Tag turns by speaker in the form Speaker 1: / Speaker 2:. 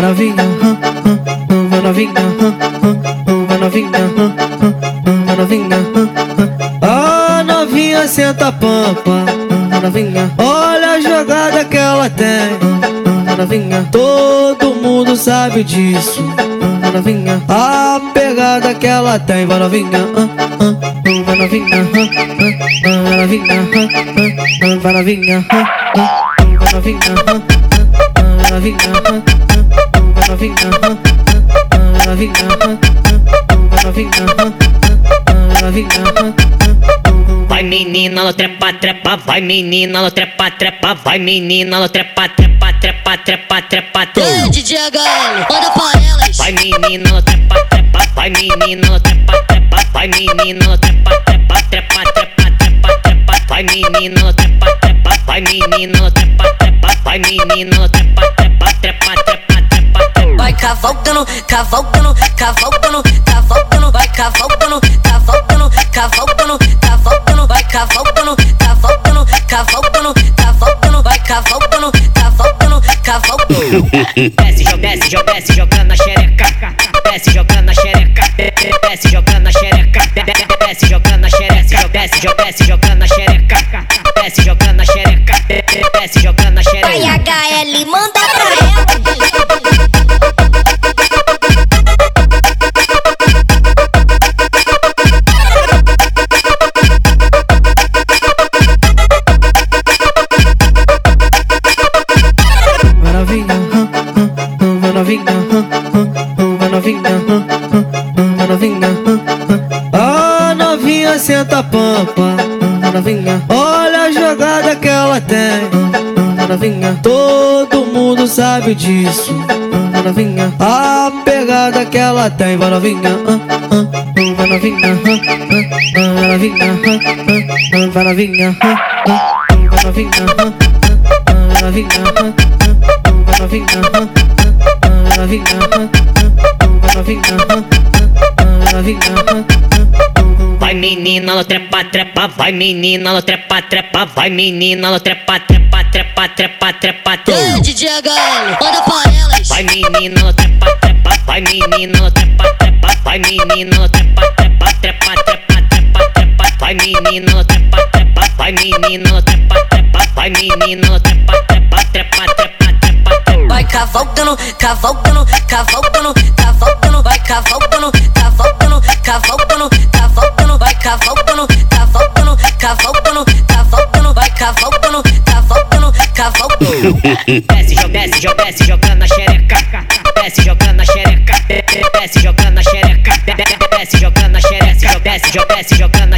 Speaker 1: vai novinha, vai novinha, vai novinha, vai novinha. A novinha senta pampa, vai novinha. Olha a jogada que ela tem, vai novinha. Todo mundo sabe disso, vai novinha. A pegada que ela tem, vai novinha, vai novinha, vai novinha, vai novinha, vai novinha novinha, novinha,
Speaker 2: Vai menina, ela trepa, trepa, vai menina, ela trepa, trepa, vai menina, ela trepa, trepa, trepa, trepa, trepa.
Speaker 3: Ei, DJ HL, manda pra elas.
Speaker 2: Vai menina, ela trepa, trepa, vai menina, ela trepa, trepa, vai menina, ela trepa, trepa, trepa, trepa, trepa, trepa. Vai menina, ela trepa, trepa, vai menina, ela trepa, trepa, vai menina, ela trepa, trepa, trepa, trepa, trepa.
Speaker 3: Vai cavalgando, cavalgando, cavalgando, cavalgando, cavalgando, vai cavalgando, cavalgando, cavalgando, cavalgando, vai cavalgando, cavalgando, cavalgando.
Speaker 2: Desce, joga, desce, joga, desce, jogando na xereca. Desce, jogando na xereca. Desce, jogando na xereca. Desce, jogando na xereca. Desce, joga, desce, jogando na xereca. Desce, jogando na xereca. Desce, jogando na xereca.
Speaker 3: Vai HL, manda
Speaker 1: novinha, vai novinha. A novinha senta pampa, vai novinha. Olha a jogada que ela tem, vai novinha. Todo mundo sabe disso, vai novinha. A pegada que ela tem, vai novinha, vai novinha, vai novinha, vai novinha, vai novinha, vai novinha novinha, novinha, novinha, novinha.
Speaker 2: Vai menina, ela trepa, trepa, vai menina, ela trepa, trepa, vai menina, ela trepa, trepa, trepa, trepa, trepa.
Speaker 3: Ei, DJ HL, manda pra elas.
Speaker 2: Vai menina, ela trepa, trepa, vai menina, ela trepa, trepa, vai menina, ela trepa, trepa, trepa, trepa, trepa, trepa. Vai menina, ela trepa, trepa, vai menina, ela trepa, trepa, vai menina, ela trepa, trepa, trepa, trepa, trepa.
Speaker 3: Vai cavalgando, cavalgando, cavalgando, cavalgando,
Speaker 2: Desce, joga, desce, joga, desce, jogando na xereca. Desce, jogando na xereca. Desce, jogando na xereca. Desce, jogando na xereca. Desce, joga, desce, jogando